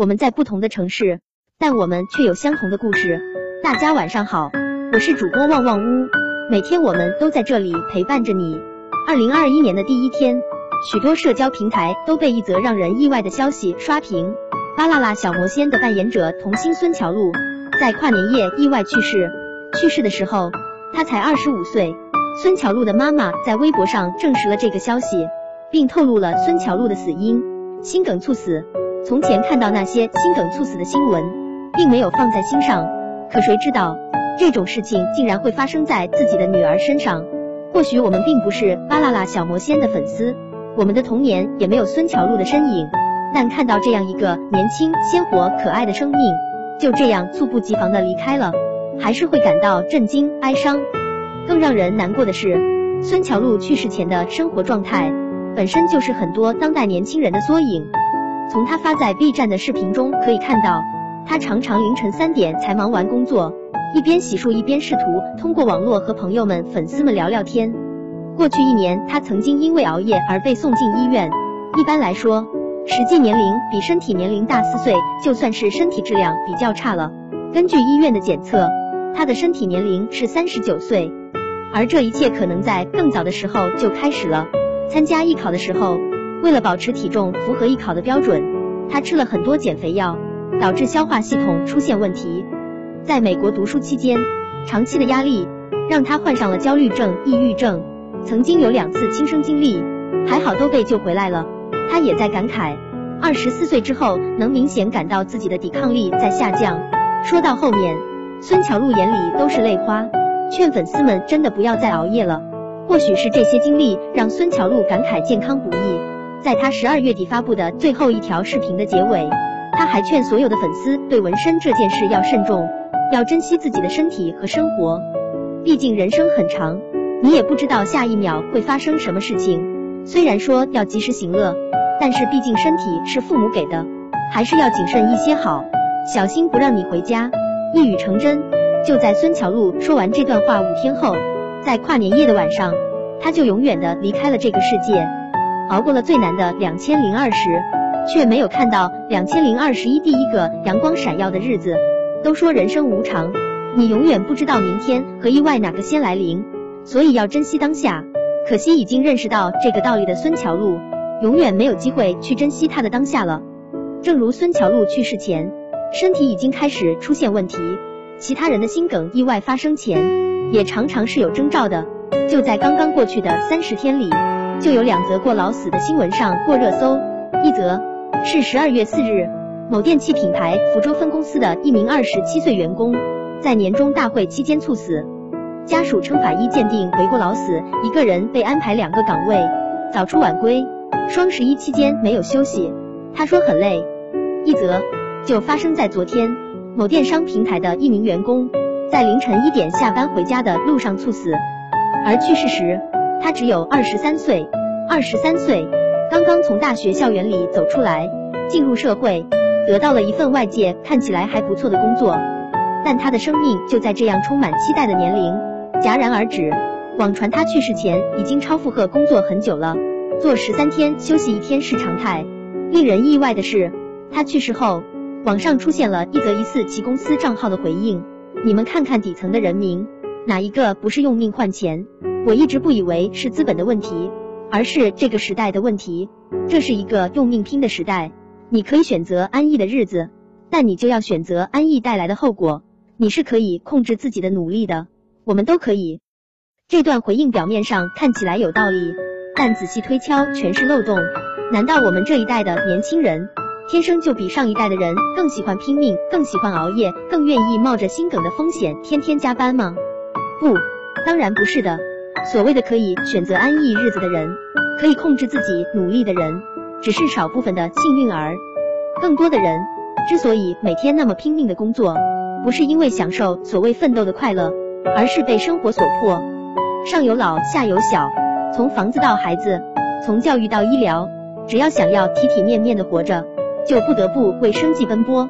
我们在不同的城市，但我们却有相同的故事。大家晚上好，我是主播旺旺屋，每天我们都在这里陪伴着你。二零二一年的第一天，许多社交平台都被一则让人意外的消息刷屏：巴啦啦小魔仙的扮演者童星孙乔璐在跨年夜意外去世。去世的时候，他才二十五岁。孙乔璐的妈妈在微博上证实了这个消息，并透露了孙乔璐的死因：心梗猝死。从前看到那些心梗猝死的新闻，并没有放在心上，可谁知道这种事情竟然会发生在自己的女儿身上？或许我们并不是巴啦啦小魔仙的粉丝，我们的童年也没有孙乔璐的身影，但看到这样一个年轻、鲜活、可爱的生命就这样猝不及防的离开了，还是会感到震惊、哀伤。更让人难过的是，孙乔璐去世前的生活状态，本身就是很多当代年轻人的缩影。从他发在 B 站的视频中可以看到，他常常凌晨三点才忙完工作，一边洗漱一边试图通过网络和朋友们、粉丝们聊聊天。过去一年，他曾经因为熬夜而被送进医院。一般来说，实际年龄比身体年龄大四岁，就算是身体质量比较差了。根据医院的检测，他的身体年龄是三十九岁，而这一切可能在更早的时候就开始了。参加艺考的时候。为了保持体重符合艺考的标准，他吃了很多减肥药，导致消化系统出现问题。在美国读书期间，长期的压力让他患上了焦虑症、抑郁症，曾经有两次轻生经历，还好都被救回来了。他也在感慨，二十四岁之后能明显感到自己的抵抗力在下降。说到后面，孙乔璐眼里都是泪花，劝粉丝们真的不要再熬夜了。或许是这些经历让孙乔璐感慨健康不易。在他十二月底发布的最后一条视频的结尾，他还劝所有的粉丝对纹身这件事要慎重，要珍惜自己的身体和生活。毕竟人生很长，你也不知道下一秒会发生什么事情。虽然说要及时行乐，但是毕竟身体是父母给的，还是要谨慎一些好，小心不让你回家。一语成真，就在孙乔璐说完这段话五天后，在跨年夜的晚上，他就永远的离开了这个世界。熬过了最难的两千零二十，却没有看到两千零二十一第一个阳光闪耀的日子。都说人生无常，你永远不知道明天和意外哪个先来临，所以要珍惜当下。可惜已经认识到这个道理的孙乔璐，永远没有机会去珍惜他的当下了。正如孙乔璐去世前，身体已经开始出现问题，其他人的心梗意外发生前，也常常是有征兆的。就在刚刚过去的三十天里。就有两则过劳死的新闻上过热搜，一则是十二月四日，某电器品牌福州分公司的一名二十七岁员工在年终大会期间猝死，家属称法医鉴定为过劳死，一个人被安排两个岗位，早出晚归，双十一期间没有休息，他说很累。一则就发生在昨天，某电商平台的一名员工在凌晨一点下班回家的路上猝死，而去世时。他只有二十三岁，二十三岁，刚刚从大学校园里走出来，进入社会，得到了一份外界看起来还不错的工作，但他的生命就在这样充满期待的年龄戛然而止。网传他去世前已经超负荷工作很久了，做十三天休息一天是常态。令人意外的是，他去世后，网上出现了一则疑似其公司账号的回应。你们看看底层的人民，哪一个不是用命换钱？我一直不以为是资本的问题，而是这个时代的问题。这是一个用命拼的时代。你可以选择安逸的日子，但你就要选择安逸带来的后果。你是可以控制自己的努力的，我们都可以。这段回应表面上看起来有道理，但仔细推敲全是漏洞。难道我们这一代的年轻人天生就比上一代的人更喜欢拼命，更喜欢熬夜，更愿意冒着心梗的风险天天加班吗？不，当然不是的。所谓的可以选择安逸日子的人，可以控制自己努力的人，只是少部分的幸运儿。更多的人之所以每天那么拼命的工作，不是因为享受所谓奋斗的快乐，而是被生活所迫。上有老下有小，从房子到孩子，从教育到医疗，只要想要体体面面的活着，就不得不为生计奔波。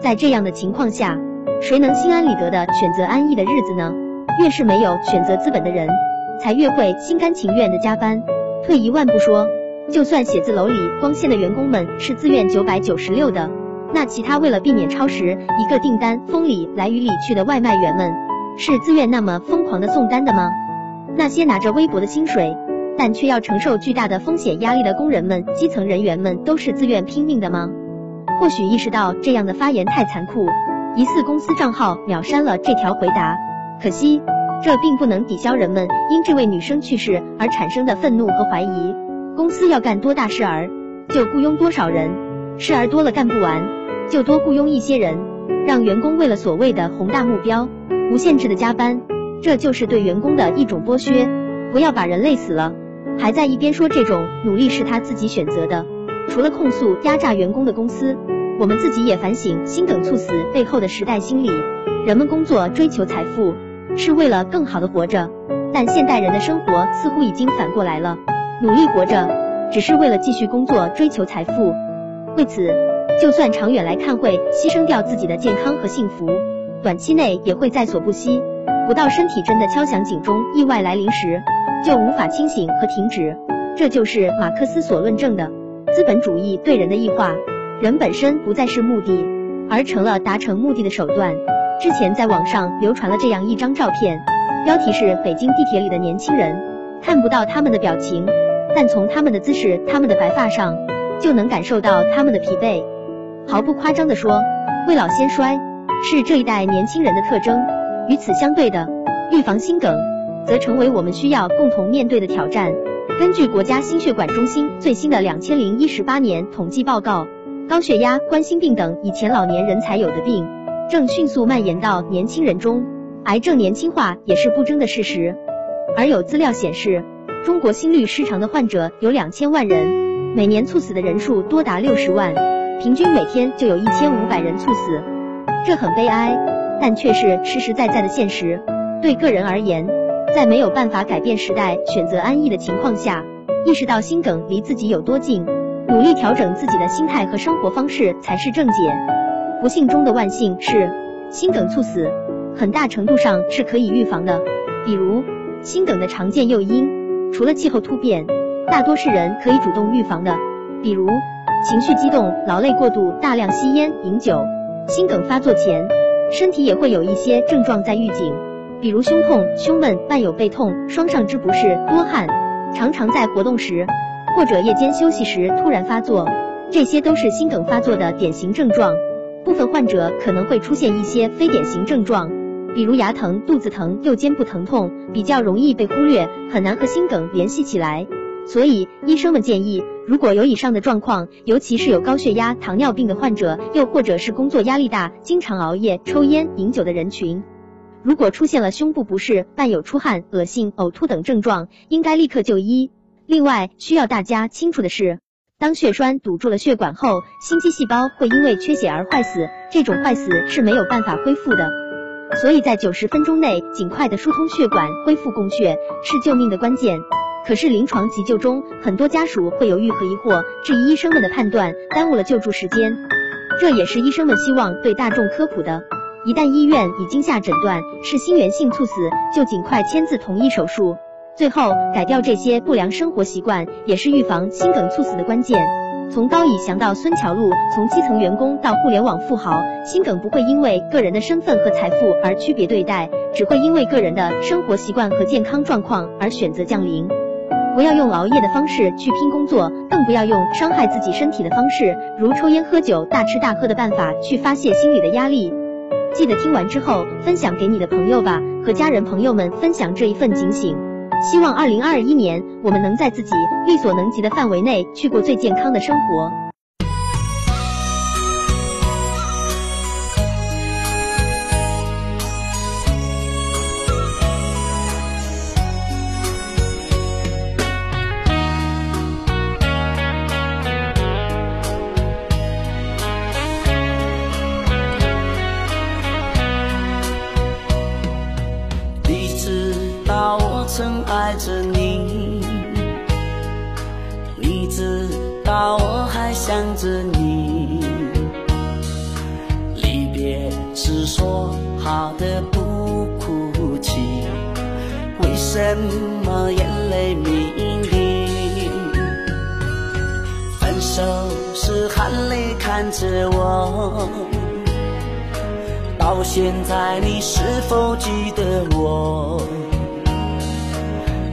在这样的情况下，谁能心安理得的选择安逸的日子呢？越是没有选择资本的人。才越会心甘情愿的加班。退一万步说，就算写字楼里光鲜的员工们是自愿九百九十六的，那其他为了避免超时，一个订单风里来雨里去的外卖员们，是自愿那么疯狂的送单的吗？那些拿着微薄的薪水，但却要承受巨大的风险压力的工人们、基层人员们，都是自愿拼命的吗？或许意识到这样的发言太残酷，疑似公司账号秒删了这条回答。可惜，这并不能抵消人们因这位女生去世而产生的愤怒和怀疑。公司要干多大事儿，就雇佣多少人，事儿多了干不完，就多雇佣一些人，让员工为了所谓的宏大目标，无限制的加班，这就是对员工的一种剥削。不要把人累死了，还在一边说这种努力是他自己选择的。除了控诉压榨员工的公司，我们自己也反省心梗猝死背后的时代心理。人们工作追求财富，是为了更好的活着，但现代人的生活似乎已经反过来了，努力活着只是为了继续工作追求财富。为此，就算长远来看会牺牲掉自己的健康和幸福，短期内也会在所不惜。不到身体真的敲响警钟，意外来临时，就无法清醒和停止。这就是马克思所论证的。资本主义对人的异化，人本身不再是目的，而成了达成目的的手段。之前在网上流传了这样一张照片，标题是“北京地铁里的年轻人”，看不到他们的表情，但从他们的姿势、他们的白发上，就能感受到他们的疲惫。毫不夸张地说，未老先衰是这一代年轻人的特征。与此相对的，预防心梗，则成为我们需要共同面对的挑战。根据国家心血管中心最新的两千零一十八年统计报告，高血压、冠心病等以前老年人才有的病，正迅速蔓延到年轻人中，癌症年轻化也是不争的事实。而有资料显示，中国心律失常的患者有两千万人，每年猝死的人数多达六十万，平均每天就有一千五百人猝死，这很悲哀，但却是实实在在的现实。对个人而言，在没有办法改变时代、选择安逸的情况下，意识到心梗离自己有多近，努力调整自己的心态和生活方式才是正解。不幸中的万幸是，心梗猝死很大程度上是可以预防的。比如，心梗的常见诱因，除了气候突变，大多是人可以主动预防的，比如情绪激动、劳累过度、大量吸烟、饮酒。心梗发作前，身体也会有一些症状在预警。比如胸痛、胸闷伴有背痛、双上肢不适、多汗，常常在活动时或者夜间休息时突然发作，这些都是心梗发作的典型症状。部分患者可能会出现一些非典型症状，比如牙疼、肚子疼、右肩部疼痛，比较容易被忽略，很难和心梗联系起来。所以医生们建议，如果有以上的状况，尤其是有高血压、糖尿病的患者，又或者是工作压力大、经常熬夜、抽烟、饮酒的人群。如果出现了胸部不适，伴有出汗、恶心、呕吐等症状，应该立刻就医。另外，需要大家清楚的是，当血栓堵住了血管后，心肌细胞会因为缺血而坏死，这种坏死是没有办法恢复的。所以在九十分钟内尽快的疏通血管，恢复供血是救命的关键。可是临床急救中，很多家属会犹豫和疑惑，质疑医生们的判断，耽误了救助时间。这也是医生们希望对大众科普的。一旦医院已经下诊断是心源性猝死，就尽快签字同意手术。最后改掉这些不良生活习惯，也是预防心梗猝死的关键。从高以翔到孙桥路，从基层员工到互联网富豪，心梗不会因为个人的身份和财富而区别对待，只会因为个人的生活习惯和健康状况而选择降临。不要用熬夜的方式去拼工作，更不要用伤害自己身体的方式，如抽烟喝酒、大吃大喝的办法去发泄心理的压力。记得听完之后分享给你的朋友吧，和家人朋友们分享这一份警醒。希望二零二一年我们能在自己力所能及的范围内去过最健康的生活。着你。离别时说好的不哭泣，为什么眼泪迷离？分手时含泪。看着我，到现在你是否记得我？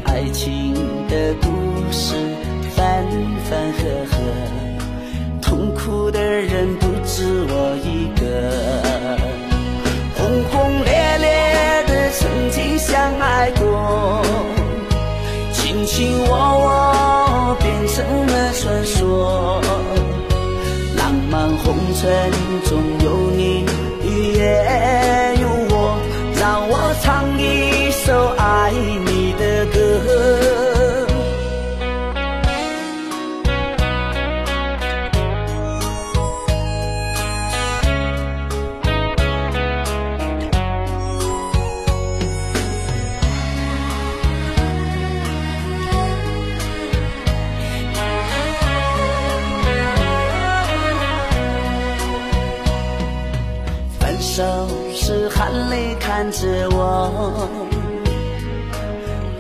爱情的故事分分合合，痛苦的人不止我一个。轰轰烈烈的曾经相爱过，卿卿我我变成了传说。浪漫红尘中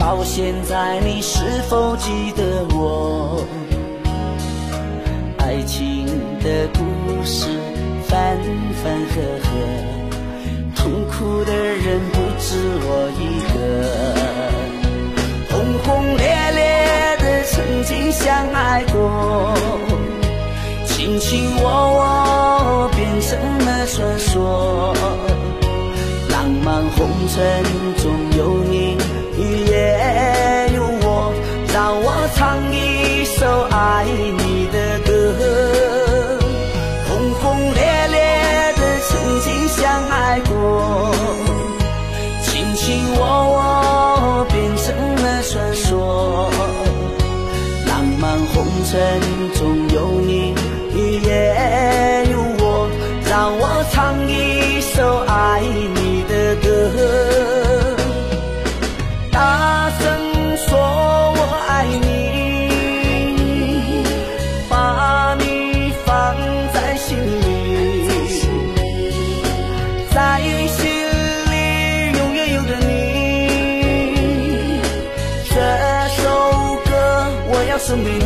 到现在你是否记得我？爱情的故事分分合合，痛苦的人不止我一个。轰轰烈烈的曾经相爱过。卿卿我我变成了传说，浪漫红尘中红尘中有你，也有我，让我唱一首爱你的歌。大声说我爱你，把你放在心里，在心里永远有着你。这首歌我要送给。